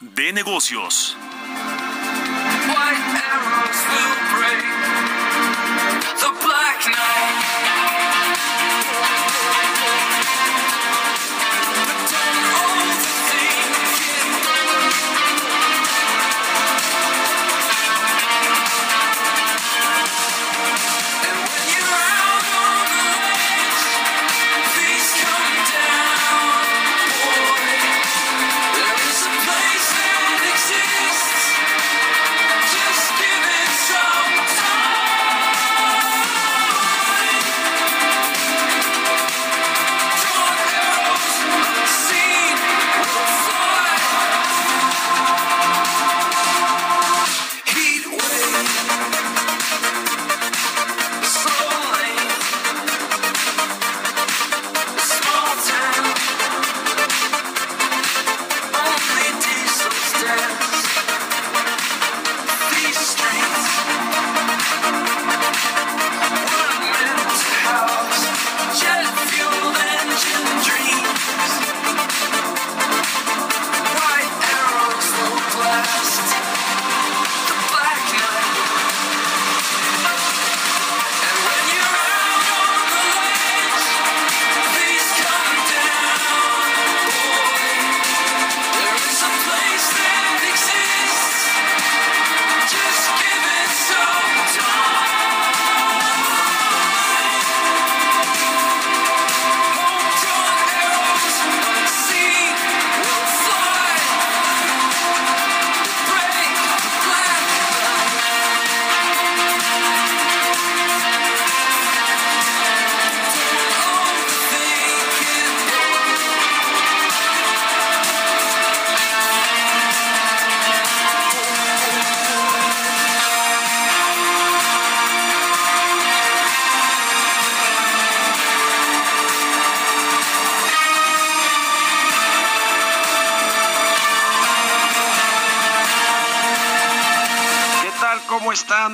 de negocios.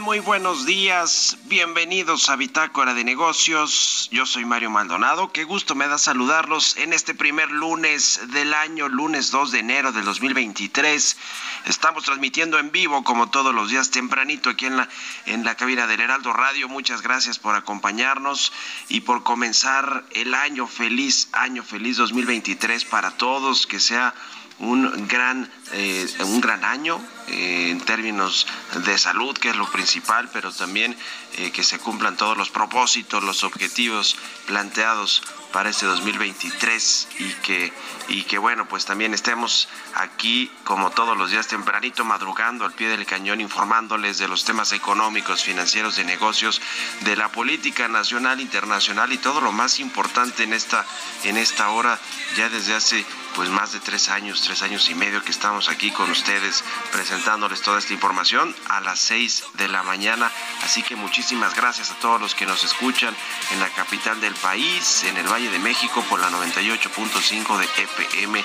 Muy buenos días, bienvenidos a Bitácora de Negocios. Yo soy Mario Maldonado. Qué gusto me da saludarlos en este primer lunes del año, lunes 2 de enero del 2023. Estamos transmitiendo en vivo, como todos los días, tempranito aquí en la, en la cabina del Heraldo Radio. Muchas gracias por acompañarnos y por comenzar el año feliz, año feliz 2023 para todos. Que sea un gran, eh, un gran año eh, en términos de salud, que es lo principal, pero también eh, que se cumplan todos los propósitos, los objetivos planteados para este 2023 y que, y que bueno, pues también estemos aquí como todos los días tempranito, madrugando al pie del cañón, informándoles de los temas económicos, financieros, de negocios, de la política nacional, internacional y todo lo más importante en esta, en esta hora, ya desde hace pues más de tres años, tres años y medio que estamos aquí con ustedes presentándoles toda esta información a las seis de la mañana. Así que muchísimas gracias a todos los que nos escuchan en la capital del país, en el Valle de México por la 98.5 de FM,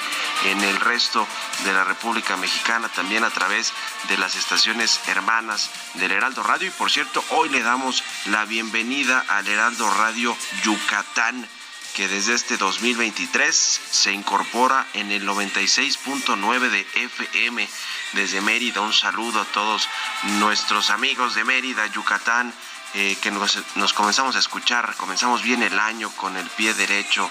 en el resto de la República Mexicana también a través de las estaciones hermanas del Heraldo Radio. Y por cierto, hoy le damos la bienvenida al Heraldo Radio Yucatán que desde este 2023 se incorpora en el 96.9 de FM desde Mérida. Un saludo a todos nuestros amigos de Mérida, Yucatán, eh, que nos, nos, comenzamos a escuchar, comenzamos bien el año con el pie derecho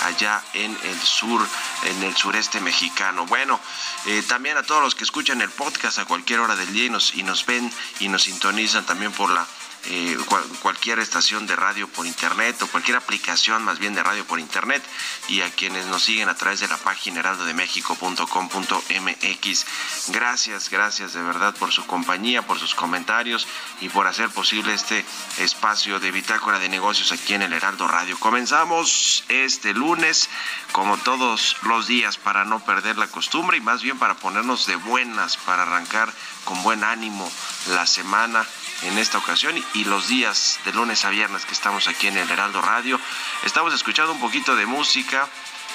allá en el sur, en el sureste mexicano. Bueno, eh, también a todos los que escuchan el podcast a cualquier hora del día nos, y nos ven y nos sintonizan también por la eh, cualquier estación de radio por internet o cualquier aplicación más bien de radio por internet y a quienes nos siguen a través de la página heraldodemexico.com.mx. Gracias, gracias de verdad por su compañía, por sus comentarios y por hacer posible este espacio de bitácora de negocios aquí en el Heraldo Radio. Comenzamos este lunes, como todos los días, para no perder la costumbre y más bien para ponernos de buenas, para arrancar con buen ánimo la semana en esta ocasión y los días de lunes a viernes que estamos aquí en el Heraldo Radio. Estamos escuchando un poquito de música.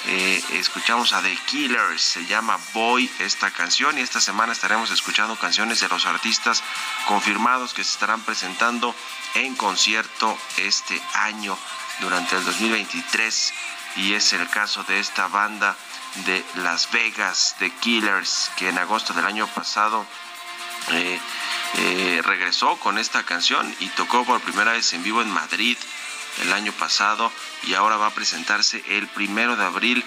Eh, escuchamos a The Killers, se llama Boy esta canción y esta semana estaremos escuchando canciones de los artistas confirmados que se estarán presentando en concierto este año durante el 2023 y es el caso de esta banda de Las Vegas, The Killers, que en agosto del año pasado eh, eh, regresó con esta canción y tocó por primera vez en vivo en Madrid el año pasado y ahora va a presentarse el primero de abril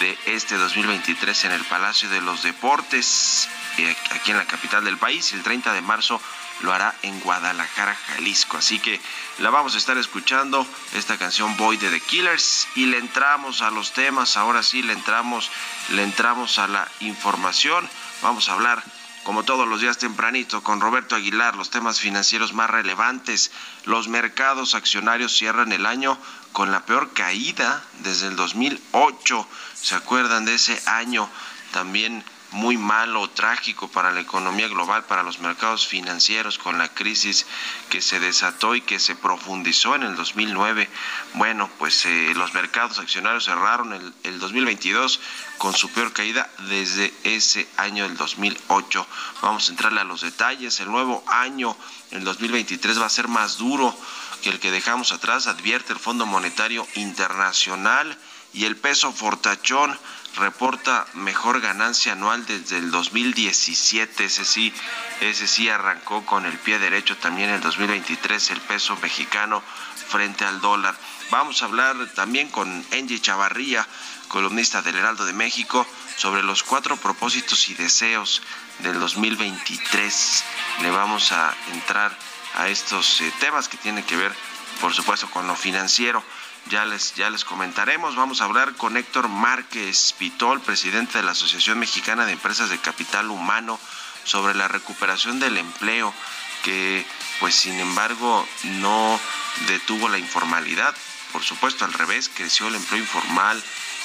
de este 2023 en el Palacio de los Deportes, eh, aquí en la capital del país. El 30 de marzo lo hará en Guadalajara, Jalisco. Así que la vamos a estar escuchando, esta canción Boy de The Killers, y le entramos a los temas. Ahora sí, le entramos, le entramos a la información. Vamos a hablar como todos los días tempranito, con Roberto Aguilar, los temas financieros más relevantes. Los mercados accionarios cierran el año con la peor caída desde el 2008. ¿Se acuerdan de ese año? También muy malo, trágico para la economía global, para los mercados financieros, con la crisis que se desató y que se profundizó en el 2009. Bueno, pues eh, los mercados accionarios cerraron el, el 2022 con su peor caída desde ese año del 2008. Vamos a entrarle a los detalles. El nuevo año, el 2023, va a ser más duro que el que dejamos atrás, advierte el Fondo Monetario Internacional y el peso fortachón reporta mejor ganancia anual desde el 2017, ese sí, ese sí arrancó con el pie derecho también en el 2023 el peso mexicano frente al dólar. Vamos a hablar también con Angie Chavarría, columnista del Heraldo de México, sobre los cuatro propósitos y deseos del 2023. Le vamos a entrar a estos eh, temas que tienen que ver, por supuesto, con lo financiero ya les, ya les comentaremos. Vamos a hablar con Héctor Márquez Pitol, presidente de la Asociación Mexicana de Empresas de Capital Humano, sobre la recuperación del empleo, que pues sin embargo no detuvo la informalidad. Por supuesto, al revés, creció el empleo informal,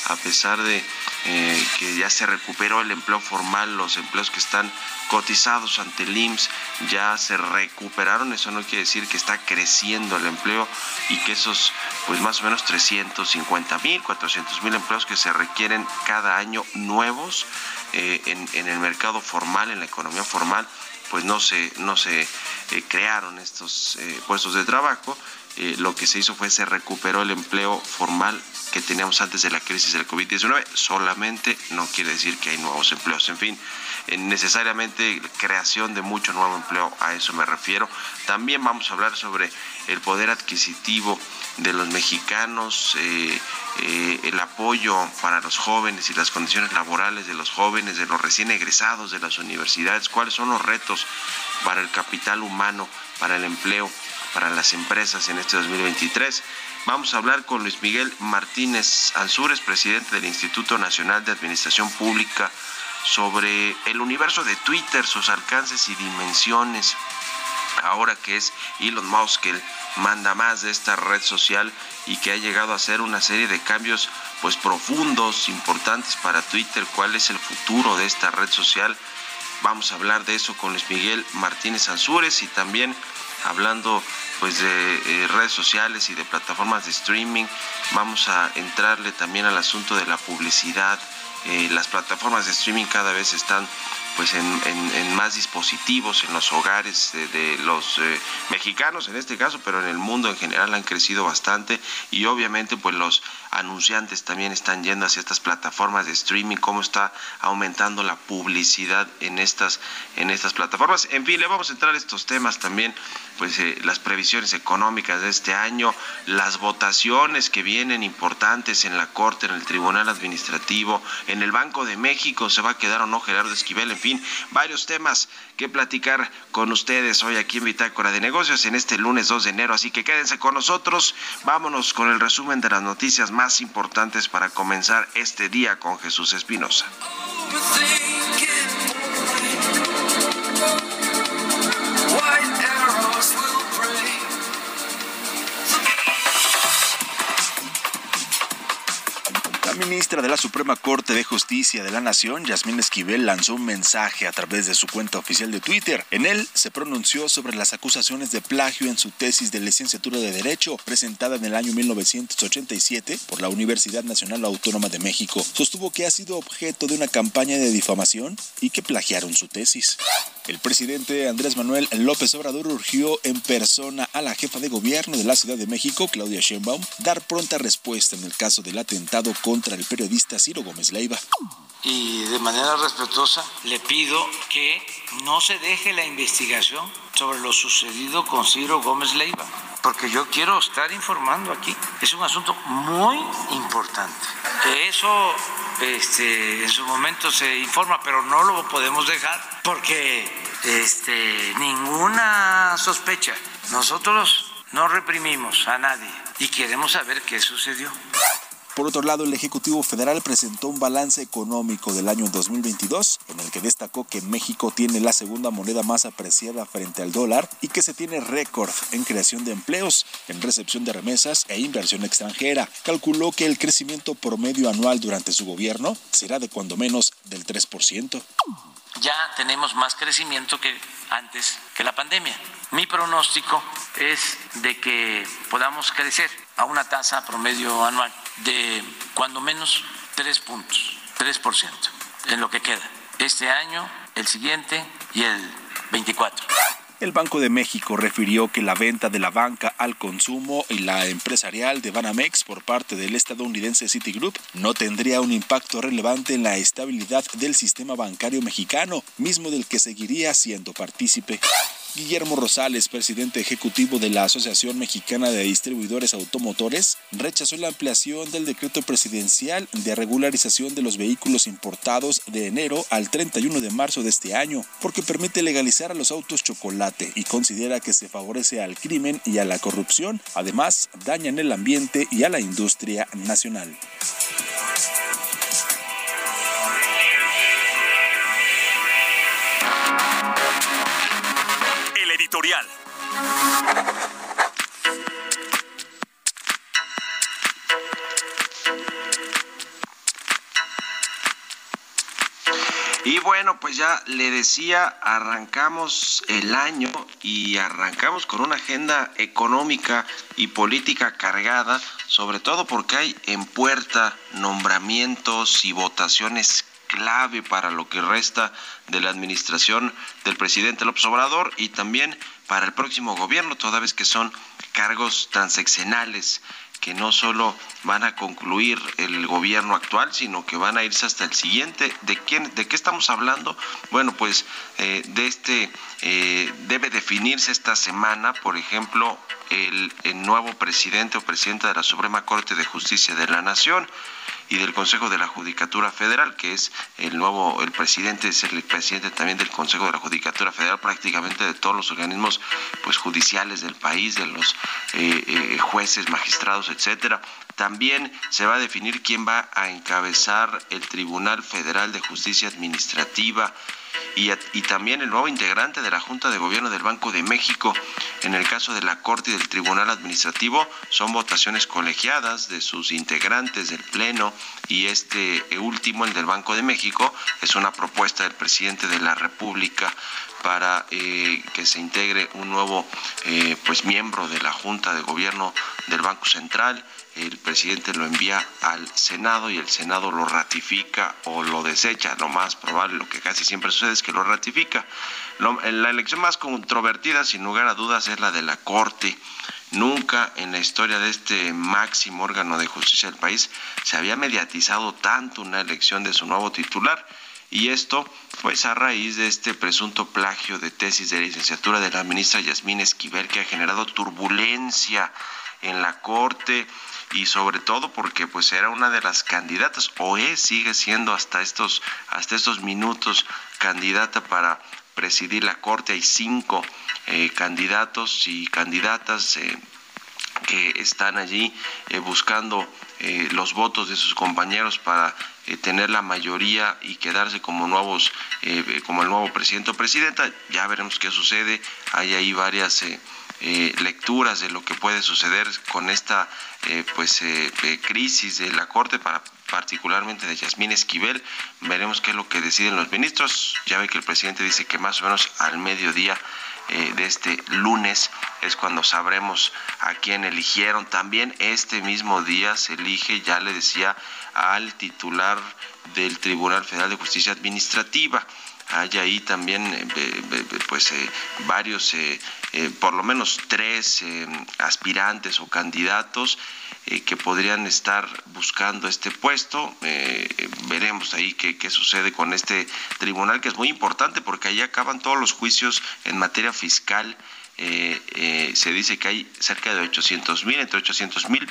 a pesar de eh, que ya se recuperó el empleo formal, los empleos que están cotizados ante el IMSS ya se recuperaron, eso no quiere decir que está creciendo el empleo y que esos pues más o menos 350 mil, 400 mil empleos que se requieren cada año nuevos eh, en, el mercado formal, en la economía formal, pues no se, no se eh, crearon estos puestos de trabajo. Lo que se hizo fue se recuperó el empleo formal que teníamos antes de la crisis del COVID-19. Solamente no quiere decir que hay nuevos empleos. En fin, necesariamente creación de mucho nuevo empleo, a eso me refiero. También vamos a hablar sobre el poder adquisitivo de los mexicanos, eh, eh, el apoyo para los jóvenes y las condiciones laborales de los jóvenes, de los recién egresados de las universidades, cuáles son los retos para el capital humano, para el empleo, para las empresas en este 2023. Vamos a hablar con Luis Miguel Martínez Ansúrez, presidente del Instituto Nacional de Administración Pública, sobre el universo de Twitter, sus alcances y dimensiones. Ahora que es Elon Musk el manda más de esta red social y que ha llegado a hacer una serie de cambios pues profundos, importantes para Twitter, cuál es el futuro de esta red social. Vamos a hablar de eso con Luis Miguel Martínez Ansúrez y también hablando pues de eh, redes sociales y de plataformas de streaming. Vamos a entrarle también al asunto de la publicidad. Eh, las plataformas de streaming cada vez están pues en, más dispositivos en los hogares de, los eh, mexicanos en este caso, pero en el mundo en general han crecido bastante y obviamente pues los anunciantes también están yendo hacia estas plataformas de streaming, cómo está aumentando la publicidad en estas, en estas plataformas. En fin, le vamos a entrar a estos temas también, pues eh, las previsiones económicas de este año, las votaciones que vienen importantes en la Corte, en el Tribunal Administrativo, en el Banco de México, se va a quedar o no Gerardo Esquivel, en fin, varios temas que platicar con ustedes hoy aquí en Bitácora de Negocios en este lunes 2 de enero, así que quédense con nosotros, vámonos con el resumen de las noticias más importantes para comenzar este día con Jesús Espinosa. Ministra de la Suprema Corte de Justicia de la Nación, Yasmín Esquivel, lanzó un mensaje a través de su cuenta oficial de Twitter. En él se pronunció sobre las acusaciones de plagio en su tesis de licenciatura de Derecho, presentada en el año 1987 por la Universidad Nacional Autónoma de México. Sostuvo que ha sido objeto de una campaña de difamación y que plagiaron su tesis. El presidente Andrés Manuel López Obrador urgió en persona a la jefa de gobierno de la Ciudad de México, Claudia Sheinbaum, dar pronta respuesta en el caso del atentado contra el periodista Ciro Gómez Leiva. Y de manera respetuosa le pido que no se deje la investigación sobre lo sucedido con Ciro Gómez Leiva, porque yo quiero estar informando aquí. Es un asunto muy importante. Eso este, en su momento se informa, pero no lo podemos dejar porque este, ninguna sospecha. Nosotros no reprimimos a nadie y queremos saber qué sucedió. Por otro lado, el Ejecutivo Federal presentó un balance económico del año 2022 en el que destacó que México tiene la segunda moneda más apreciada frente al dólar y que se tiene récord en creación de empleos, en recepción de remesas e inversión extranjera. Calculó que el crecimiento promedio anual durante su gobierno será de cuando menos del 3% ya tenemos más crecimiento que antes que la pandemia. Mi pronóstico es de que podamos crecer a una tasa promedio anual de cuando menos tres puntos, 3% en lo que queda. Este año, el siguiente y el 24. El Banco de México refirió que la venta de la banca al consumo y la empresarial de Banamex por parte del estadounidense Citigroup no tendría un impacto relevante en la estabilidad del sistema bancario mexicano, mismo del que seguiría siendo partícipe. Guillermo Rosales, presidente ejecutivo de la Asociación Mexicana de Distribuidores Automotores, rechazó la ampliación del decreto presidencial de regularización de los vehículos importados de enero al 31 de marzo de este año, porque permite legalizar a los autos chocolate y considera que se favorece al crimen y a la corrupción. Además, dañan el ambiente y a la industria nacional. Y bueno, pues ya le decía, arrancamos el año y arrancamos con una agenda económica y política cargada, sobre todo porque hay en puerta nombramientos y votaciones clave para lo que resta de la administración del presidente López Obrador y también para el próximo gobierno, toda vez que son cargos transeccionales que no solo van a concluir el gobierno actual, sino que van a irse hasta el siguiente. ¿De quién, de qué estamos hablando? Bueno, pues eh, de este eh, debe definirse esta semana, por ejemplo, el, el nuevo presidente o presidenta de la Suprema Corte de Justicia de la Nación y del Consejo de la Judicatura Federal, que es el nuevo, el presidente es el presidente también del Consejo de la Judicatura Federal, prácticamente de todos los organismos pues judiciales del país, de los eh, eh, jueces, magistrados, etcétera. También se va a definir quién va a encabezar el Tribunal Federal de Justicia Administrativa y, también el nuevo integrante de la Junta de Gobierno del Banco de México. En el caso de la Corte y del Tribunal Administrativo son votaciones colegiadas de sus integrantes del Pleno y este último, el del Banco de México, es una propuesta del presidente de la República para eh, que se integre un nuevo eh, pues miembro de la Junta de Gobierno del Banco Central. El presidente lo envía al Senado y el Senado lo ratifica o lo desecha. Lo más probable, lo que casi siempre sucede es que lo ratifica. la elección más controvertida, sin lugar a dudas, es la de la Corte. Nunca en la historia de este máximo órgano de justicia del país se había mediatizado tanto una elección de su nuevo titular. Y esto, pues a raíz de este presunto plagio de tesis de licenciatura de la ministra Yasmín Esquivel, que ha generado turbulencia en la Corte y sobre todo porque pues era una de las candidatas o es sigue siendo hasta estos hasta estos minutos candidata para presidir la corte. Hay cinco eh, candidatos y candidatas eh, que están allí eh, buscando los votos de sus compañeros para tener la mayoría y quedarse como nuevos como el nuevo presidente o presidenta. Ya veremos qué sucede. Hay ahí varias eh, lecturas de lo que puede suceder con esta eh, pues eh, crisis de la corte para particularmente de Yasmín Esquivel. Veremos qué es lo que deciden los ministros. Ya ve que el presidente dice que más o menos al mediodía de este lunes es cuando sabremos a quién eligieron. También este mismo día se elige, ya le decía, al titular del Tribunal Federal de Justicia Administrativa hay ahí también pues varios eh, por lo menos tres eh, aspirantes o candidatos eh, que podrían estar buscando este puesto. veremos ahí qué, qué, sucede con este tribunal, que es muy importante porque ahí acaban todos los juicios en materia fiscal. se dice que hay cerca de 800 mil, entre 800 mil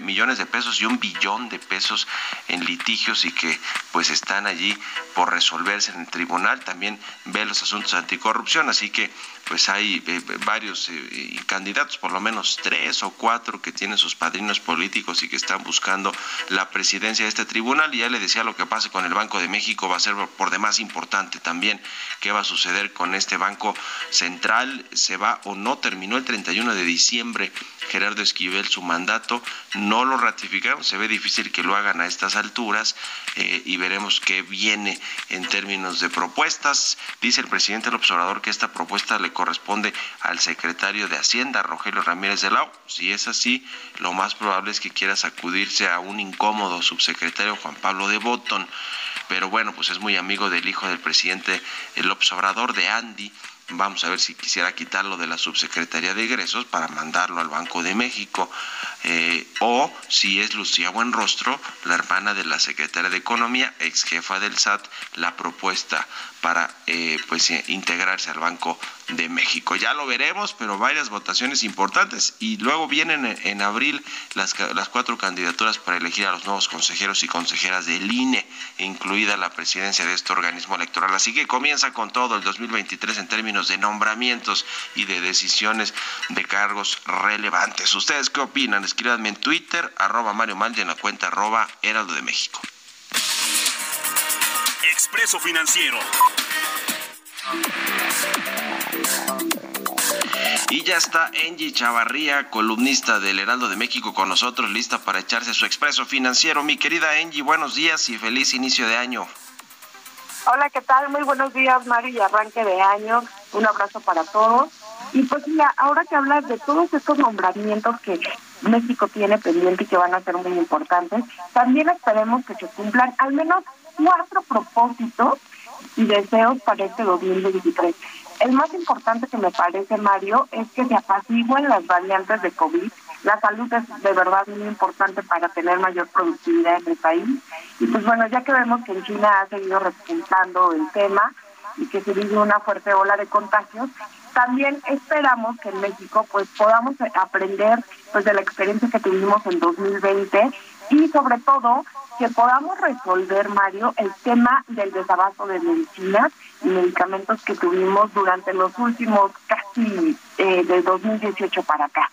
millones de pesos y un billón de pesos en litigios y que pues están allí por resolverse en el tribunal. También ve los asuntos anticorrupción, así que pues hay eh, varios eh, candidatos, por lo menos tres o cuatro que tienen sus padrinos políticos y que están buscando la presidencia de este tribunal. Y ya le decía lo que pase con el Banco de México va a ser por demás importante también qué va a suceder con este Banco Central. ¿Se va o no? Terminó el 31 de diciembre Gerardo Esquivel su mandato. No lo ratificaron, se ve difícil que lo hagan a estas alturas eh, y veremos qué viene en términos de propuestas. Dice el presidente del observador que esta propuesta le corresponde al secretario de Hacienda, Rogelio Ramírez de Lau. Si es así, lo más probable es que quiera sacudirse a un incómodo subsecretario Juan Pablo de Botton. Pero bueno, pues es muy amigo del hijo del presidente, el observador de Andy. Vamos a ver si quisiera quitarlo de la subsecretaría de egresos para mandarlo al Banco de México. Eh, o si es Lucía Buenrostro, la hermana de la secretaria de Economía, ex jefa del SAT, la propuesta para eh, pues eh, integrarse al Banco de México. Ya lo veremos, pero varias votaciones importantes y luego vienen en, abril las, las, cuatro candidaturas para elegir a los nuevos consejeros y consejeras del INE, incluida la presidencia de este organismo electoral. Así que comienza con todo el 2023 en términos de nombramientos y de decisiones de cargos relevantes. ¿Ustedes qué opinan? Escríbanme en Twitter, arroba Mario Mal en la cuenta arroba Heraldo de México. Expreso Financiero. Y ya está Angie Chavarría, columnista del Heraldo de México, con nosotros, lista para echarse su expreso financiero. Mi querida Angie, buenos días y feliz inicio de año. Hola, ¿qué tal? Muy buenos días, Mari, y arranque de año. Un abrazo para todos. Y pues mira, ahora que hablas de todos estos nombramientos que México tiene pendiente y que van a ser muy importantes, también esperemos que se cumplan al menos cuatro propósitos y deseos para este 2023. El más importante que me parece, Mario, es que se apaciguen las variantes de COVID. La salud es de verdad muy importante para tener mayor productividad en el país. Y pues bueno, ya que vemos que en China ha seguido repuntando el tema y que se vive una fuerte ola de contagios, también esperamos que en México pues podamos aprender pues de la experiencia que tuvimos en 2020 y sobre todo que podamos resolver, Mario, el tema del desabasto de medicinas y medicamentos que tuvimos durante los últimos casi eh, de 2018 para acá.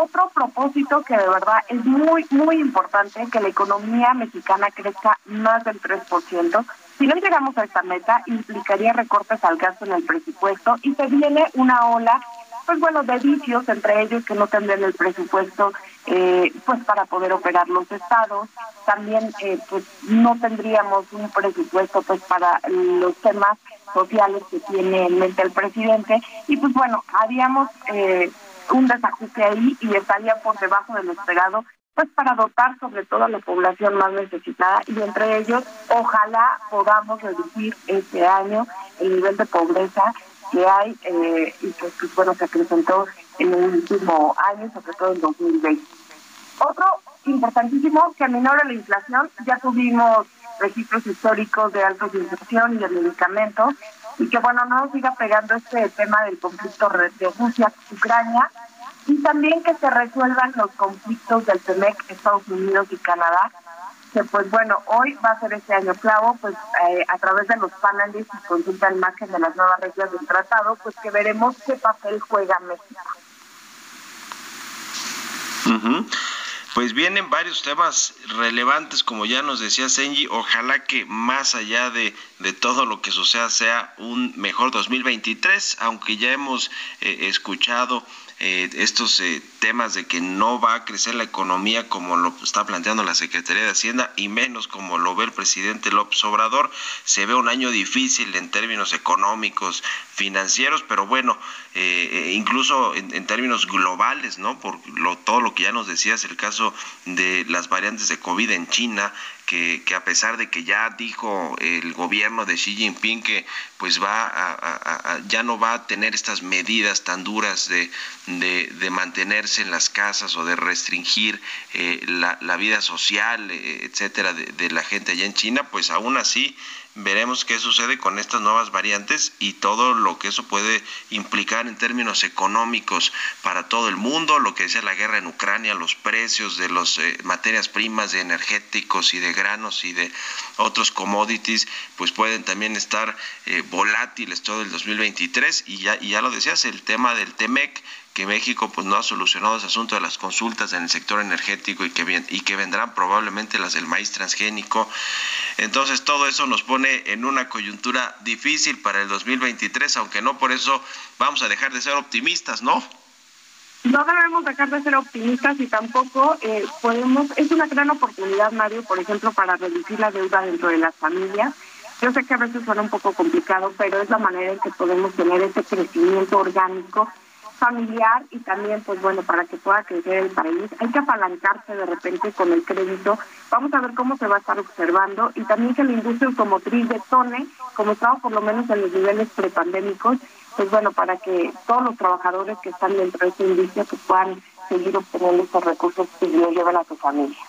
Otro propósito que de verdad es muy, muy importante, que la economía mexicana crezca más del 3%. Si no llegamos a esta meta, implicaría recortes al gasto en el presupuesto y se viene una ola pues bueno, de vicios, entre ellos que no tendrían el presupuesto eh, pues para poder operar los estados. También eh, pues no tendríamos un presupuesto pues para los temas sociales que tiene en mente el presidente. Y pues bueno, haríamos eh, un desajuste ahí y estaría por debajo de lo esperado, pues para dotar sobre todo a la población más necesitada y entre ellos ojalá podamos reducir este año el nivel de pobreza que hay eh, y que pues, bueno se presentó en el último año, sobre todo en 2020. Otro importantísimo que aminora la inflación, ya tuvimos registros históricos de alta inflación y de medicamentos, y que bueno, no siga pegando este tema del conflicto de Rusia-Ucrania, y también que se resuelvan los conflictos del TEMEC, Estados Unidos y Canadá, que pues bueno, hoy va a ser este año clavo, pues eh, a través de los paneles y consulta al margen de las nuevas reglas del tratado, pues que veremos qué papel juega México. Pues vienen varios temas relevantes, como ya nos decía Senji. Ojalá que más allá de, de todo lo que suceda sea un mejor 2023, aunque ya hemos eh, escuchado eh, estos eh, temas de que no va a crecer la economía como lo está planteando la Secretaría de Hacienda y menos como lo ve el presidente López Obrador. Se ve un año difícil en términos económicos, financieros, pero bueno, eh, incluso en, términos globales, ¿no? Por lo, todo lo que ya nos decías, el caso de las variantes de COVID en China, que, a pesar de que ya dijo el gobierno de Xi Jinping que pues va a, ya no va a tener estas medidas tan duras de, de, mantenerse en las casas o de restringir eh, la, la, vida social, eh, etcétera, de, de la gente allá en China, pues aún así veremos qué sucede con estas nuevas variantes y todo lo que eso puede implicar en términos económicos para todo el mundo, lo que decía la guerra en Ucrania, los precios de las eh, materias primas, de energéticos y de granos y de otros commodities, pues pueden también estar eh, volátiles todo el 2023 y ya, y ya lo decías, el tema del TEMEC, que México pues no ha solucionado ese asunto de las consultas en el sector energético y que, y que vendrán probablemente las del maíz transgénico. Entonces todo eso nos pone en una coyuntura difícil para el 2023, aunque no por eso vamos a dejar de ser optimistas, ¿no? No debemos dejar de ser optimistas y tampoco eh, podemos, es una gran oportunidad, Mario, por ejemplo, para reducir la deuda dentro de las familias. Yo sé que a veces suena un poco complicado, pero es la manera en que podemos tener ese crecimiento orgánico familiar y también, pues bueno, para que pueda crecer el país. Hay que apalancarse de repente con el crédito. Vamos a ver cómo se va a estar observando y también que la industria automotriz detone, como estaba por lo menos en los niveles prepandémicos, pues bueno, para que todos los trabajadores que están dentro de esta industria pues puedan seguir obteniendo estos recursos y lo lleven a su familia.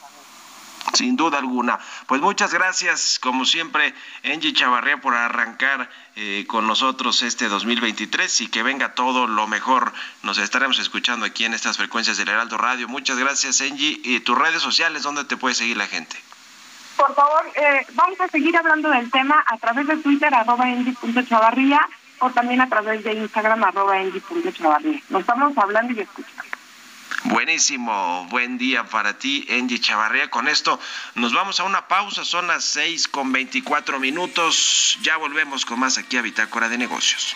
Sin duda alguna. Pues muchas gracias, como siempre, Angie Chavarría, por arrancar eh, con nosotros este 2023 y que venga todo lo mejor. Nos estaremos escuchando aquí en estas frecuencias del Heraldo Radio. Muchas gracias, Angie. ¿Y tus redes sociales, dónde te puede seguir la gente? Por favor, eh, vamos a seguir hablando del tema a través de Twitter, arroba Chavarría, o también a través de Instagram, arroba. Nos estamos hablando y escuchando. Buenísimo, buen día para ti, Angie Chavarría. Con esto nos vamos a una pausa, son las 6 con 24 minutos. Ya volvemos con más aquí a Bitácora de Negocios.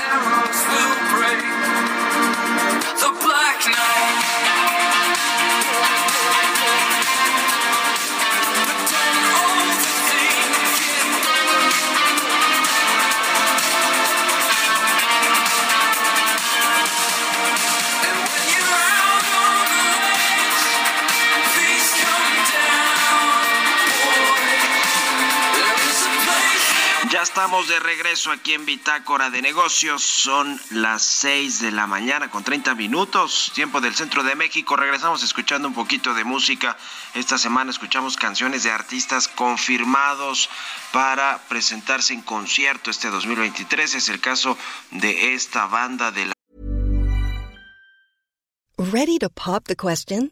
Estamos de regreso aquí en Bitácora de Negocios. Son las 6 de la mañana con 30 minutos, tiempo del centro de México. Regresamos escuchando un poquito de música. Esta semana escuchamos canciones de artistas confirmados para presentarse en concierto este 2023. Es el caso de esta banda de la. ¿Ready to pop the question?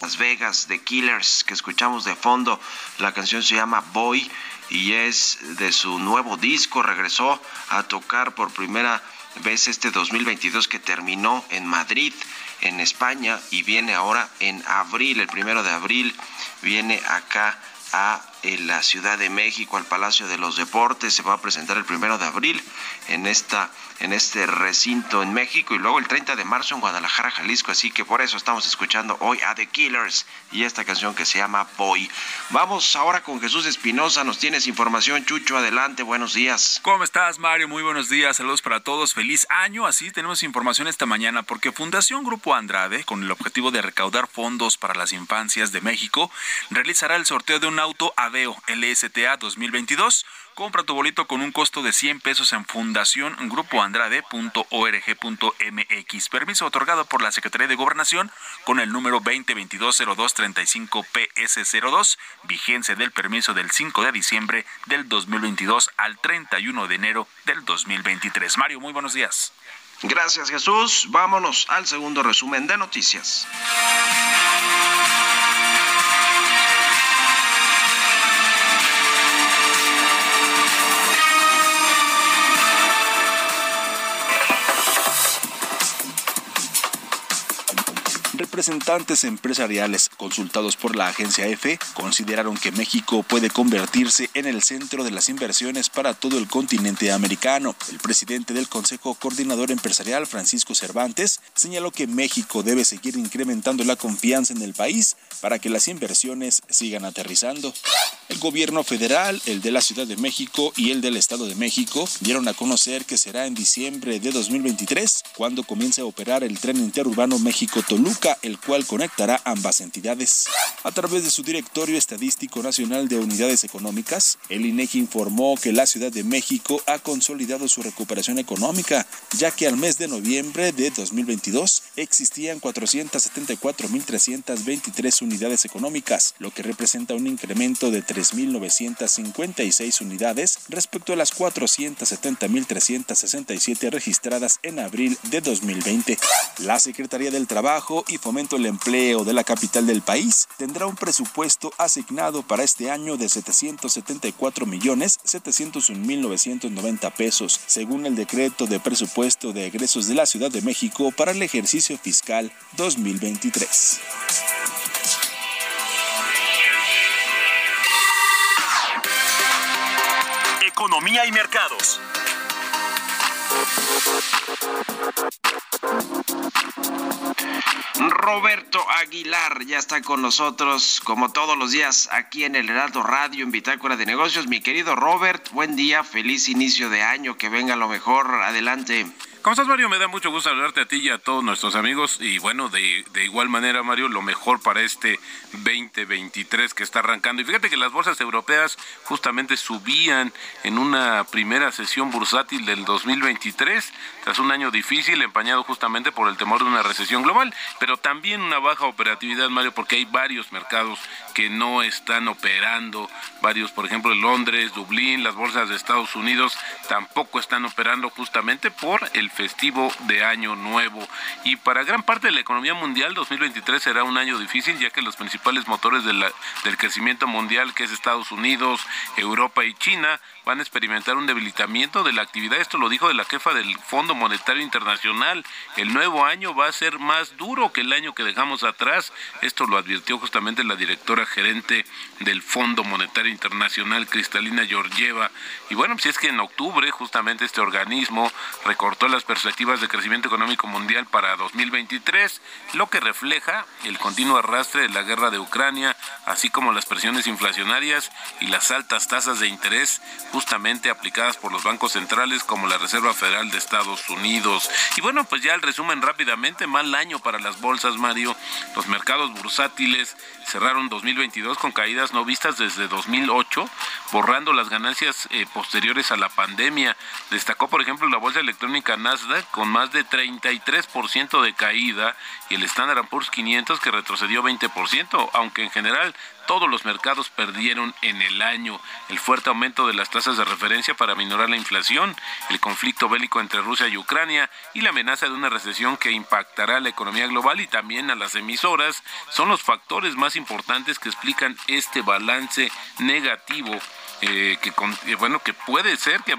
Las Vegas, The Killers, que escuchamos de fondo. La canción se llama Boy y es de su nuevo disco. Regresó a tocar por primera vez este 2022 que terminó en Madrid, en España, y viene ahora en abril, el primero de abril, viene acá a la Ciudad de México, al Palacio de los Deportes. Se va a presentar el primero de abril en esta en este recinto en México y luego el 30 de marzo en Guadalajara, Jalisco. Así que por eso estamos escuchando hoy a The Killers y esta canción que se llama Boy. Vamos ahora con Jesús Espinosa. Nos tienes información, Chucho. Adelante, buenos días. ¿Cómo estás, Mario? Muy buenos días. Saludos para todos. Feliz año. Así tenemos información esta mañana porque Fundación Grupo Andrade, con el objetivo de recaudar fondos para las infancias de México, realizará el sorteo de un auto Aveo LSTA 2022 Compra tu bolito con un costo de 100 pesos en fundación grupoandrade.org.mx. Permiso otorgado por la Secretaría de Gobernación con el número 2022-0235-PS02. Vigencia del permiso del 5 de diciembre del 2022 al 31 de enero del 2023. Mario, muy buenos días. Gracias Jesús. Vámonos al segundo resumen de noticias. Representantes empresariales consultados por la agencia EFE consideraron que México puede convertirse en el centro de las inversiones para todo el continente americano. El presidente del Consejo Coordinador Empresarial, Francisco Cervantes, señaló que México debe seguir incrementando la confianza en el país para que las inversiones sigan aterrizando. El gobierno federal, el de la Ciudad de México y el del Estado de México dieron a conocer que será en diciembre de 2023 cuando comience a operar el tren interurbano México-Toluca el cual conectará ambas entidades. A través de su Directorio Estadístico Nacional de Unidades Económicas, el INEGI informó que la Ciudad de México ha consolidado su recuperación económica, ya que al mes de noviembre de 2022 existían 474.323 unidades económicas, lo que representa un incremento de 3.956 unidades respecto a las 470.367 registradas en abril de 2020. La Secretaría del Trabajo y Fomento el Empleo de la capital del país tendrá un presupuesto asignado para este año de 774 millones 701 mil 990 pesos, según el decreto de presupuesto de egresos de la Ciudad de México para el ejercicio fiscal 2023. Economía y mercados. Roberto Aguilar ya está con nosotros, como todos los días, aquí en el Heraldo Radio, en Bitácora de Negocios. Mi querido Robert, buen día, feliz inicio de año, que venga lo mejor, adelante. ¿Cómo estás, Mario? Me da mucho gusto hablarte a ti y a todos nuestros amigos. Y bueno, de, de, igual manera, Mario, lo mejor para este 2023 que está arrancando. Y fíjate que las bolsas europeas justamente subían en una primera sesión bursátil del 2023, tras un año difícil, empañado justamente por el temor de una recesión global, pero también una baja operatividad, Mario, porque hay varios mercados que no están operando. Varios, por ejemplo, Londres, Dublín, las bolsas de Estados Unidos tampoco están operando justamente por el festivo de Año Nuevo. Y para gran parte de la economía mundial, 2023 será un año difícil, ya que los principales motores del crecimiento mundial, que es Estados Unidos, Europa y China, van a experimentar un debilitamiento de la actividad. Esto lo dijo de la jefa del Fondo Monetario Internacional. El nuevo año va a ser más duro que el año que dejamos atrás. Esto lo advirtió justamente la directora gerente del Fondo Monetario Internacional, Cristalina Georgieva. Y bueno, si es que en octubre justamente este organismo recortó las perspectivas de crecimiento económico mundial para 2023, lo que refleja el continuo arrastre de la guerra de Ucrania, así como las presiones inflacionarias y las altas tasas de interés aplicadas por los bancos centrales como la Reserva Federal de Estados Unidos. Y bueno, pues ya el resumen rápidamente, mal año para las bolsas, Mario. Los mercados bursátiles cerraron 2022 con caídas no vistas desde 2008, borrando las ganancias eh, posteriores a la pandemia. Destacó, por ejemplo, la bolsa electrónica Nasdaq con más de 33% de caída y el Standard Poor's 500 que retrocedió 20%, aunque en general todos los mercados perdieron en el año. El fuerte aumento de las tasas de referencia para minorar la inflación, el conflicto bélico entre Rusia y Ucrania y la amenaza de una recesión que impactará a la economía global y también a las emisoras son los factores más importantes que explican este balance negativo eh, que eh, bueno que puede ser que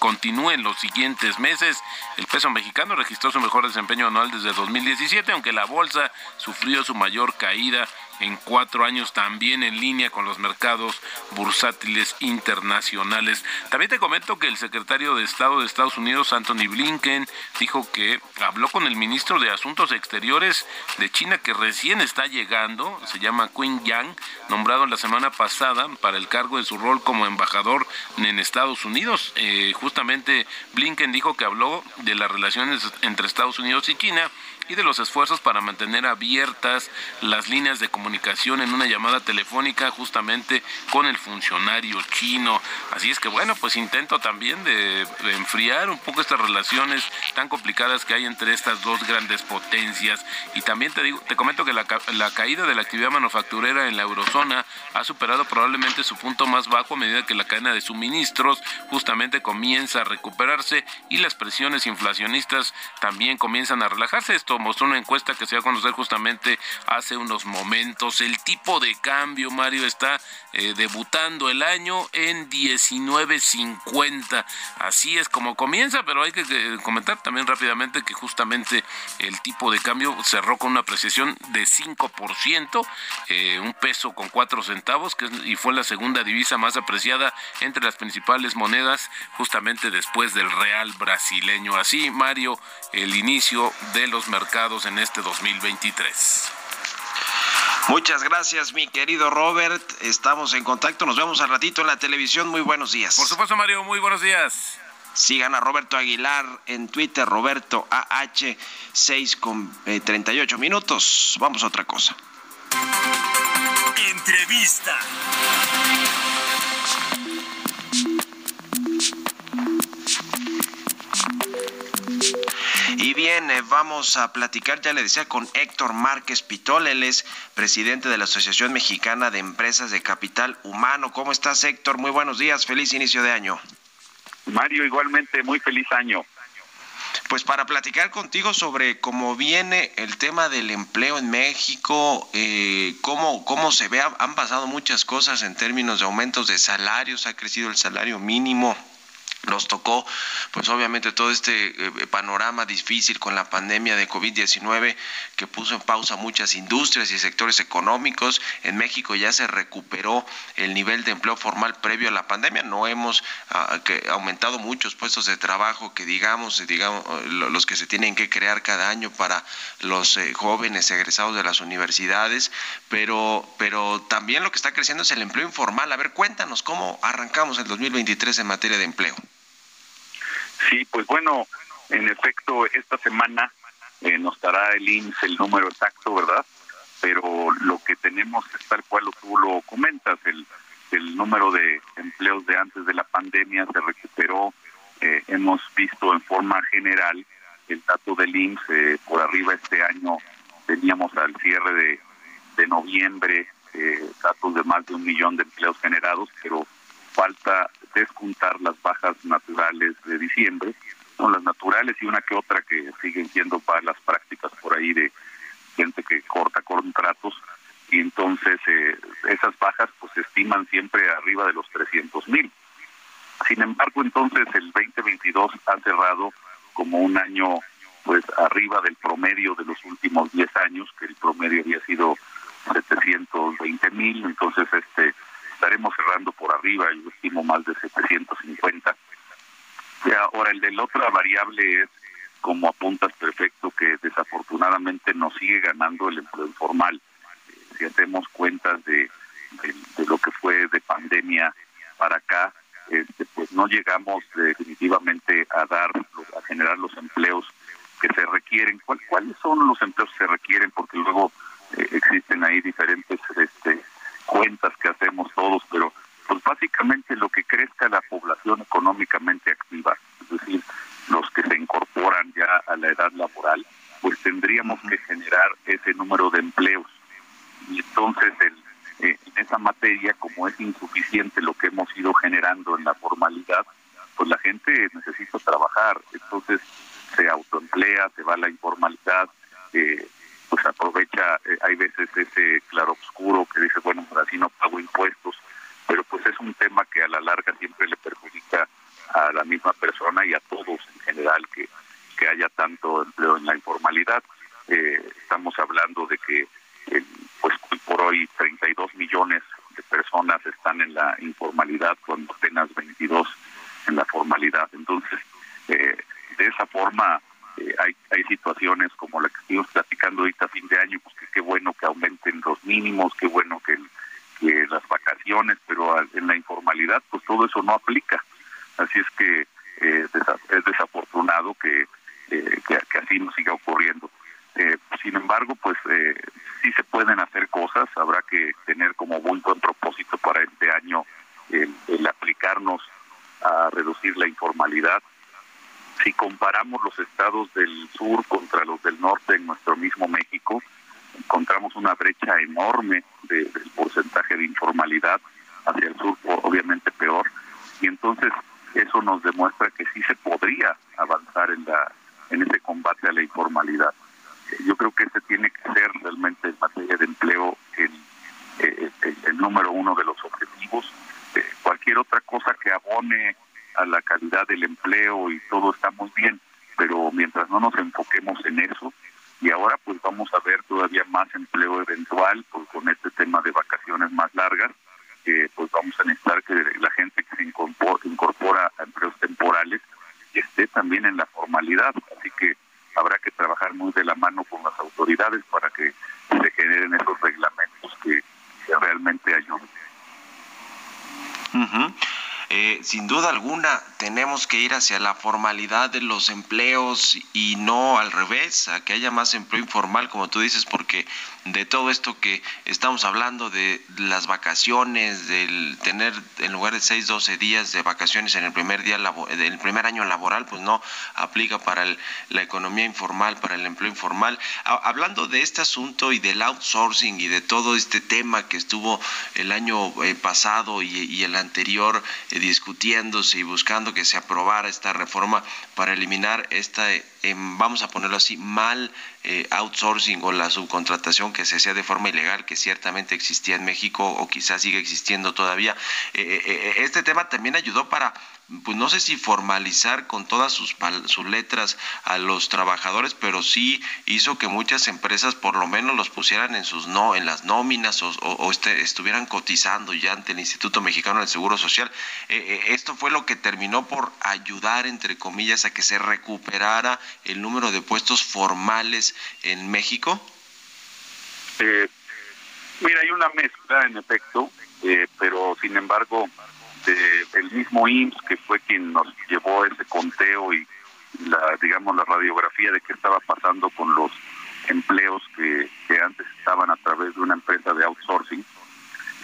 continúe en los siguientes meses. El peso mexicano registró su mejor desempeño anual desde 2017, aunque la bolsa sufrió su mayor caída en cuatro años también en línea con los mercados bursátiles internacionales. También te comento que el secretario de Estado de Estados Unidos, Anthony Blinken, dijo que habló con el ministro de Asuntos Exteriores de China que recién está llegando, se llama Qin Yang, nombrado la semana pasada para el cargo de su rol como embajador en Estados Unidos. Eh, justamente Blinken dijo que habló de las relaciones entre Estados Unidos y China y de los esfuerzos para mantener abiertas las líneas de comunicación en una llamada telefónica justamente con el funcionario chino. Así es que bueno, pues intento también de, enfriar un poco estas relaciones tan complicadas que hay entre estas dos grandes potencias. Y también te digo, te comento que la, la caída de la actividad manufacturera en la eurozona ha superado probablemente su punto más bajo a medida que la cadena de suministros justamente comienza a recuperarse y las presiones inflacionistas también comienzan a relajarse. Esto mostró una encuesta que se va a conocer justamente hace unos momentos. El tipo de cambio, Mario, está eh, debutando el año en 19.50. Así es como comienza, pero hay que comentar también rápidamente que justamente el tipo de cambio cerró con una apreciación de 5%, eh, un peso con 4 centavos, que y fue la segunda divisa más apreciada entre las principales monedas, justamente después del real brasileño. Así, Mario, el inicio de los mercados en este 2023. Muchas gracias, mi querido Robert. Estamos en contacto. Nos vemos al ratito en la televisión. Muy buenos días. Por supuesto, Mario. Muy buenos días. Sigan a Roberto Aguilar en Twitter, Roberto AH, 6 con 38 eh, minutos. Vamos a otra cosa. Entrevista. Bien, eh, vamos a platicar, ya le decía, con Héctor Márquez Pitol, él es presidente de la Asociación Mexicana de Empresas de Capital Humano. ¿Cómo estás, Héctor? Muy buenos días, feliz inicio de año. Mario, igualmente, muy feliz año. Pues para platicar contigo sobre cómo viene el tema del empleo en México, eh, cómo, cómo se ve, han pasado muchas cosas en términos de aumentos de salarios, ha crecido el salario mínimo, nos tocó, pues obviamente todo este eh, panorama difícil con la pandemia de COVID-19 que puso en pausa muchas industrias y sectores económicos. En México ya se recuperó el nivel de empleo formal previo a la pandemia. No hemos ah, aumentado muchos puestos de trabajo que digamos, digamos los que se tienen que crear cada año para los eh, jóvenes egresados de las universidades, pero, pero también lo que está creciendo es el empleo informal. A ver, cuéntanos cómo arrancamos el 2023 en materia de empleo. Sí, pues bueno, en efecto, esta semana eh, nos dará el INS el número exacto, ¿verdad? Pero lo que tenemos es tal cual tú lo comentas, el, el número de empleos de antes de la pandemia se recuperó. Eh, hemos visto en forma general el dato del INS eh, por arriba este año teníamos al cierre de, de noviembre datos de más de un millón de empleos generados, pero falta descontar las bajas naturales de diciembre, son las naturales y una que otra que siguen siendo las prácticas por ahí de gente que corta contratos y entonces eh, esas bajas pues se estiman siempre arriba de los 300 mil. entonces el 2022 ha cerrado como un año pues arriba del promedio de los últimos 10 años, que el promedio había sido 720 mil, entonces este arriba, yo estimo más de 750. Y ahora el de la otra variable es, como apuntas perfecto, que desafortunadamente nos sigue ganando el empleo informal. si hacemos cuentas de, de, lo que fue de pandemia para acá, este, pues no llegamos definitivamente a dar, a generar los empleos que se requieren. ¿Cuáles son los empleos que se requieren? Porque luego eh, existen ahí diferentes este, cuentas que hacemos todos, pero pues básicamente lo que crezca la población económicamente activa, es decir, los que se incorporan ya a la edad laboral, pues tendríamos que generar ese número de empleos. Y entonces el, eh, en esa materia, como es insuficiente lo que hemos ido generando en la formalidad, pues la gente necesita trabajar, entonces se autoemplea, se va a la informalidad, eh, pues aprovecha, eh, hay veces ese claro oscuro que dice, bueno, pues así no pago impuestos, pero pues es un tema que a la larga siempre le perjudica a la misma persona y a todos en general que, que haya tanto empleo en la informalidad. Eh, estamos hablando de que pues por hoy 32 millones de personas están en la informalidad cuando apenas 22 en la formalidad. Entonces, eh, de esa forma eh, hay, hay situaciones como la que estuvimos platicando ahorita a fin de año, pues que qué bueno que aumenten los mínimos, qué bueno que, que las vacaciones, pero en la informalidad pues todo eso no aplica. Así es que eh, es desafortunado que, eh, que, así nos siga ocurriendo. sin embargo, pues sí se pueden hacer cosas, habrá que tener como muy buen propósito para este año el aplicarnos a reducir la informalidad si comparamos los estados del sur contra los del norte en nuestro mismo México, encontramos una brecha enorme del porcentaje de informalidad hacia el sur, obviamente peor, y entonces eso nos demuestra que sí se podría avanzar en la en ese combate a la informalidad. Yo creo que ese tiene que ser realmente en materia de empleo el, eh, el, número uno de los objetivos. Eh, cualquier otra cosa que abone a la calidad del empleo y todo está muy bien, pero mientras no nos enfoquemos en eso, y ahora pues vamos a ver todavía más empleo eventual pues, con este tema de vacaciones más largas, que pues vamos a necesitar que la gente que se incorpora, a empleos temporales esté también en la formalidad, así que habrá que trabajar muy de la mano con las autoridades para que se generen esos reglamentos que, realmente ayuden. Eh, sin duda alguna que ir hacia la formalidad de los empleos y no al revés, a que haya más empleo informal, como tú dices, todo esto que estamos hablando, de las vacaciones, del tener en lugar de 6, 12 días de vacaciones en el primer día del primer año laboral, pues no aplica para la economía informal, para el empleo informal. hablando de este asunto y del outsourcing y de todo este tema que estuvo el año eh, pasado y, el anterior eh, discutiéndose y buscando que se aprobara esta reforma para eliminar esta, eh, vamos a ponerlo así, mal eh, outsourcing o la subcontratación que se hacía de forma ilegal, que ciertamente existía en México o quizás sigue existiendo todavía. Eh, eh, este tema también ayudó para pues no sé si formalizar con todas sus, sus letras a los trabajadores, pero sí hizo que muchas empresas por lo menos los pusieran en sus no, en las nóminas o, este, estuvieran cotizando ya ante el Instituto Mexicano del Seguro Social. Eh, eh, esto fue lo que terminó por ayudar, entre comillas, a que se recuperara el número de puestos formales en México. Eh, mira, hay una mezcla en efecto, pero sin embargo el mismo IMSS, que fue quien nos llevó ese conteo y la, digamos, la radiografía de qué estaba pasando con los empleos que, antes estaban a través de una empresa de outsourcing,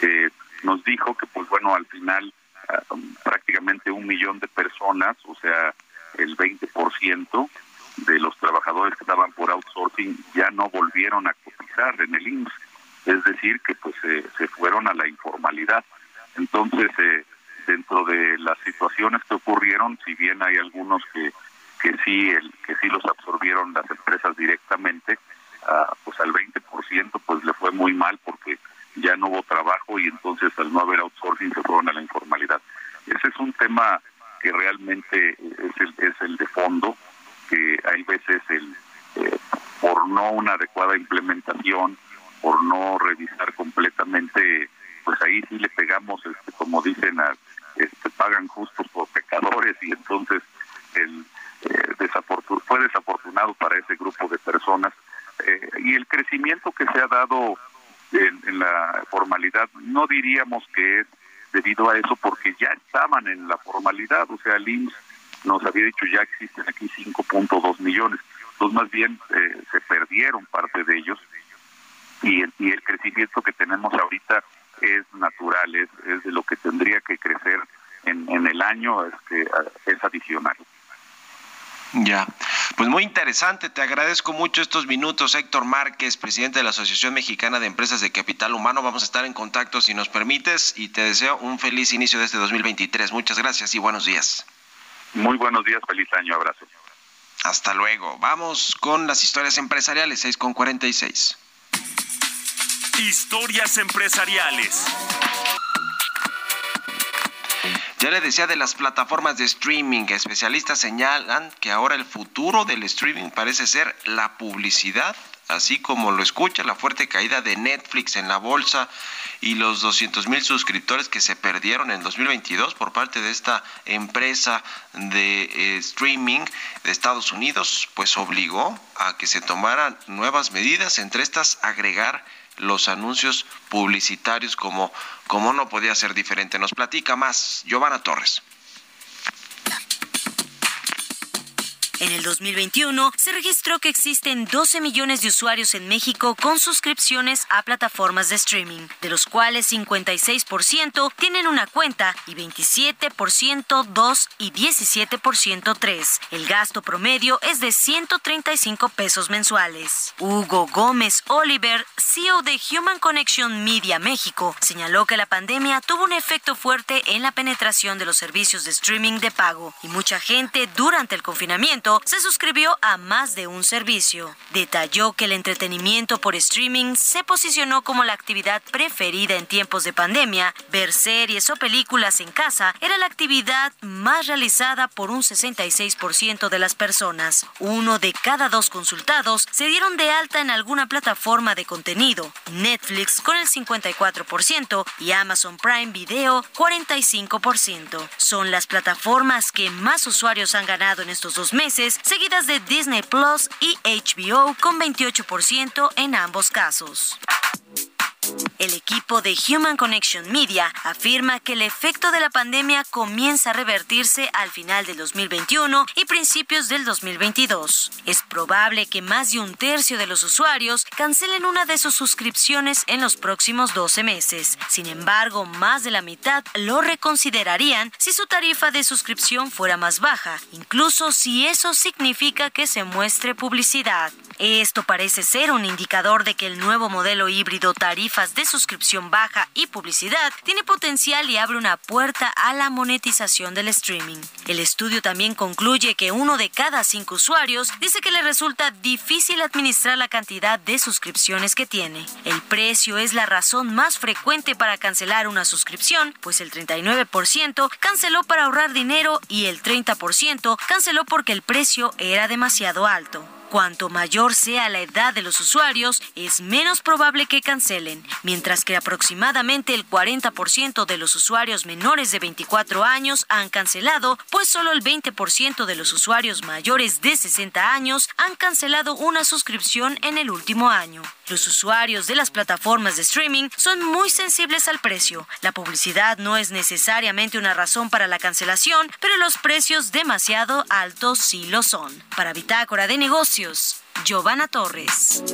eh, nos dijo que, pues bueno, al final ah, prácticamente un millón de personas, o sea, el 20% de los trabajadores que estaban por outsourcing ya no volvieron a cotizar en el IMSS, es decir, que pues se fueron a la informalidad. Entonces, eh, dentro de las situaciones que ocurrieron, si bien hay algunos que que sí el, que sí los absorbieron las empresas directamente, uh, pues al 20% pues le fue muy mal porque ya no hubo trabajo y entonces al no haber outsourcing se fueron a la informalidad. Ese es un tema que realmente es el, es el de fondo, que hay veces el eh, por no una adecuada implementación, por no revisar completamente, pues ahí sí le pegamos, este, como dicen, a, este, pagan justos por pecadores y entonces el eh, fue desafortunado para ese grupo de personas eh, y el crecimiento que se ha dado en, la formalidad no diríamos que es debido a eso porque ya estaban en la formalidad, o sea, el IMSS nos había dicho ya existen aquí 5.2 millones, entonces más bien eh, se perdieron parte de ellos y el, y el crecimiento que tenemos ahorita es natural, es, es de lo que tendría que crecer en, en el año, es, que, es adicional. Ya, pues muy interesante, te agradezco mucho estos minutos, Héctor Márquez, presidente de la Asociación Mexicana de Empresas de Capital Humano. Vamos a estar en contacto si nos permites y te deseo un feliz inicio de este 2023. Muchas gracias y buenos días. Muy buenos días, feliz año, abrazo. Hasta luego. Vamos con las historias empresariales, 6 con 46. Historias empresariales. Ya le decía de las plataformas de streaming, especialistas señalan que ahora el futuro del streaming parece ser la publicidad, así como lo escucha, la fuerte caída de Netflix en la bolsa y los 200 mil suscriptores que se perdieron en 2022 por parte de esta empresa de eh, streaming de Estados Unidos, pues obligó a que se tomaran nuevas medidas, entre estas agregar los anuncios publicitarios como, como no podía ser diferente. Nos platica más Giovanna Torres. En el 2021 se registró que existen 12 millones de usuarios en México con suscripciones a plataformas de streaming, de los cuales 56% tienen una cuenta y 27% dos y 17% tres. El gasto promedio es de 135 pesos mensuales. Hugo Gómez Oliver, CEO de Human Connection Media México, señaló que la pandemia tuvo un efecto fuerte en la penetración de los servicios de streaming de pago y mucha gente durante el confinamiento se suscribió a más de un servicio. Detalló que el entretenimiento por streaming se posicionó como la actividad preferida en tiempos de pandemia. Ver series o películas en casa era la actividad más realizada por un 66% de las personas. Uno de cada dos consultados se dieron de alta en alguna plataforma de contenido. Netflix con el 54% y Amazon Prime Video 45%. Son las plataformas que más usuarios han ganado en estos dos meses seguidas de Disney Plus y HBO con 28% en ambos casos. El equipo de Human Connection Media afirma que el efecto de la pandemia comienza a revertirse al final del 2021 y principios del 2022. Es probable que más de un tercio de los usuarios cancelen una de sus suscripciones en los próximos 12 meses. Sin embargo, más de la mitad lo reconsiderarían si su tarifa de suscripción fuera más baja, incluso si eso significa que se muestre publicidad. Esto parece ser un indicador de que el nuevo modelo híbrido tarifas de suscripción baja y publicidad tiene potencial y abre una puerta a la monetización del streaming. El estudio también concluye que uno de cada cinco usuarios dice que le resulta difícil administrar la cantidad de suscripciones que tiene. El precio es la razón más frecuente para cancelar una suscripción, pues el 39% canceló para ahorrar dinero y el 30% canceló porque el precio era demasiado alto. Cuanto mayor sea la edad de los usuarios, es menos probable que cancelen, mientras que aproximadamente el 40% de los usuarios menores de 24 años han cancelado, pues solo el 20% de los usuarios mayores de 60 años han cancelado una suscripción en el último año. Los usuarios de las plataformas de streaming son muy sensibles al precio. La publicidad no es necesariamente una razón para la cancelación, pero los precios demasiado altos sí lo son. Para Bitácora de Negocios, Giovanna Torres.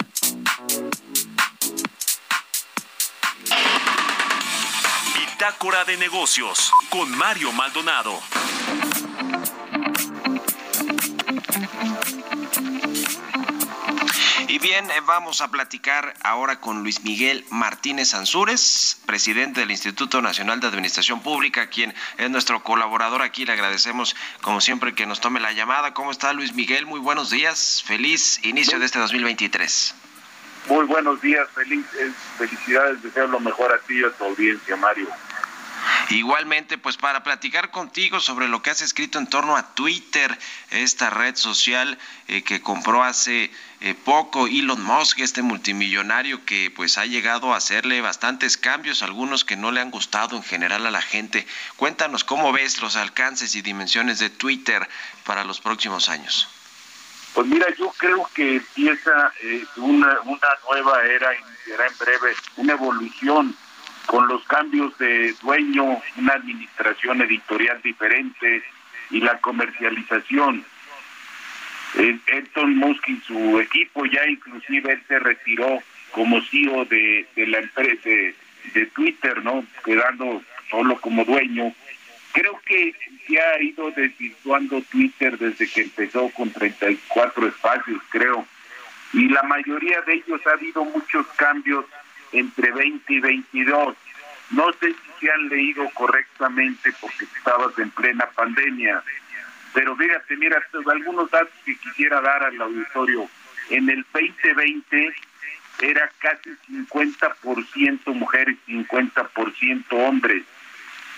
Bitácora de negocios con Mario Maldonado. Eh, vamos a platicar ahora con Luis Miguel Martínez Ansúrez, presidente del Instituto Nacional de Administración Pública, quien es nuestro colaborador aquí. Le agradecemos, como siempre, que nos tome la llamada. ¿Cómo está Luis Miguel? Muy buenos días. Feliz inicio de este 2023. Muy buenos días, feliz, felicidades, deseo lo mejor a ti y a tu audiencia, Mario. Igualmente, pues para platicar contigo sobre lo que has escrito en torno a Twitter, esta red social eh, que compró hace eh, poco Elon Musk, este multimillonario que pues ha llegado a hacerle bastantes cambios, algunos que no le han gustado en general a la gente. Cuéntanos cómo ves los alcances y dimensiones de Twitter para los próximos años. Pues mira, yo creo que empieza eh, una, una nueva era, será en breve, una evolución con los cambios de dueño, una administración editorial diferente y la comercialización. Elton Musk y su equipo ya inclusive él se retiró como CEO de, la empresa de, Twitter, ¿no? Quedando solo como dueño. Creo que se ha ido desvirtuando Twitter desde que empezó con 34 espacios, creo. Y la mayoría de ellos ha habido muchos cambios entre 20 y 22. No sé si se han leído correctamente porque estabas en plena pandemia, pero fíjate, mira, algunos datos que quisiera dar al auditorio. En el 2020 era casi 50% mujeres, 50% hombres.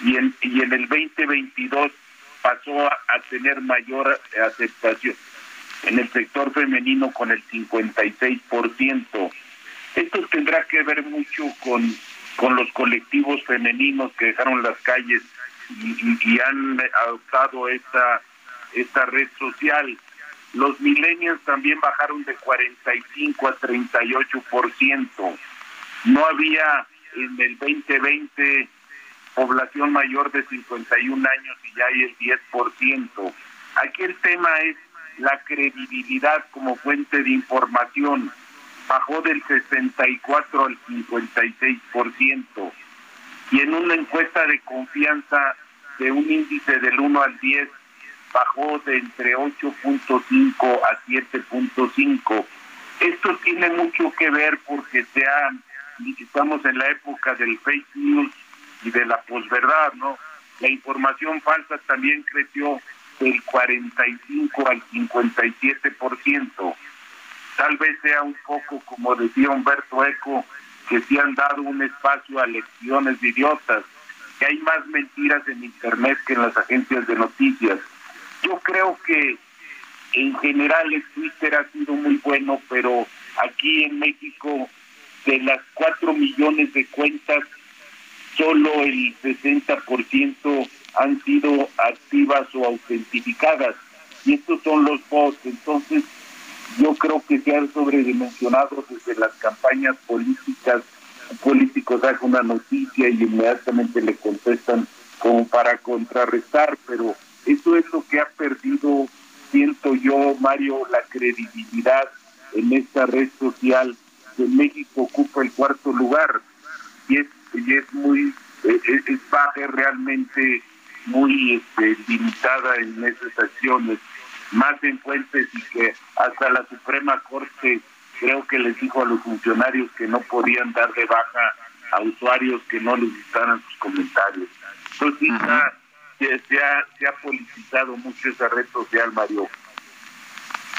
Y en, y en el 2022 pasó a, tener mayor aceptación en el sector femenino con el 56%. Esto tendrá que ver mucho con, con los colectivos femeninos que dejaron las calles y, han adoptado esta, esta red social. Los millennials también bajaron de 45 a 38%. No había en el 2020 población mayor de 51 años y ya hay el 10%. Aquí el tema es la credibilidad como fuente de información bajó del 64 al 56%. Y en una encuesta de confianza de un índice del 1 al 10, bajó de entre 8.5 a 7.5. Esto tiene mucho que ver porque se estamos en la época del fake news y de la posverdad, ¿no? La información falsa también creció del 45 al 57% tal vez sea un poco como decía Humberto Eco, que se han dado un espacio a lecciones idiotas, que hay más mentiras en Internet que en las agencias de noticias. Yo creo que en general el Twitter ha sido muy bueno, pero aquí en México, de las cuatro millones de cuentas, solo el 60% han sido activas o autentificadas. Y estos son los bots. Entonces, yo creo que se han sobredimensionado desde las campañas políticas. Políticos dan una noticia y inmediatamente le contestan como para contrarrestar, pero eso es lo que ha perdido, siento yo, Mario, la credibilidad en esta red social que México ocupa el cuarto lugar. Y es, y es muy, es, es baja realmente muy este, limitada en esas acciones. Más en fuentes y que hasta la Suprema Corte creo que les dijo a los funcionarios que no podían dar de baja a usuarios que no les gustaran sus comentarios. Entonces, se, ha, se ha politizado mucho esa red social, Mario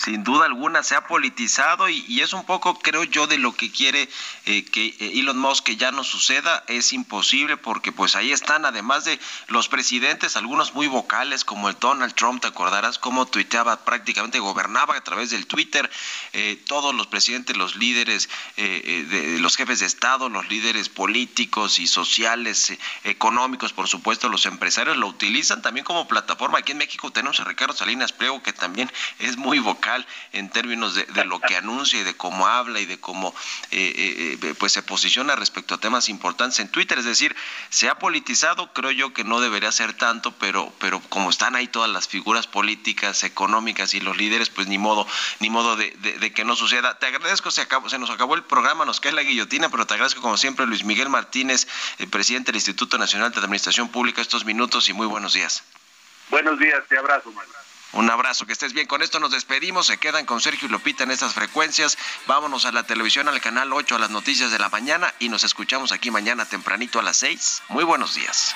sin duda alguna se ha politizado y, es un poco, creo yo, de lo que quiere eh, que eh, Elon Musk que ya no suceda. Es imposible porque pues ahí están, además de los presidentes, algunos muy vocales como el Donald Trump, te acordarás cómo tuiteaba, prácticamente gobernaba a través del Twitter. Eh, todos los presidentes, los líderes, de, los jefes de Estado, los líderes políticos y sociales, económicos, por supuesto, los empresarios lo utilizan también como plataforma. Aquí en México tenemos a Ricardo Salinas Pliego que también es muy vocal en términos de, lo que anuncia y de cómo habla y de cómo eh, eh, eh, pues se posiciona respecto a temas importantes en Twitter. Es decir, se ha politizado, creo yo que no debería ser tanto, pero, pero como están ahí todas las figuras políticas, económicas y los líderes, pues ni modo, ni modo de, que no suceda. Te agradezco, se, acabó, se nos acabó el programa, nos cae la guillotina, pero te agradezco como siempre Luis Miguel Martínez, el presidente del Instituto Nacional de Administración Pública, estos minutos y muy buenos días. Buenos días, te abrazo, Manuel. Un abrazo, que estés bien. Con esto nos despedimos. Se quedan con Sergio y Lupita en estas frecuencias. Vámonos a la televisión, al canal 8, a las noticias de la mañana y nos escuchamos aquí mañana tempranito a las 6. Muy buenos días.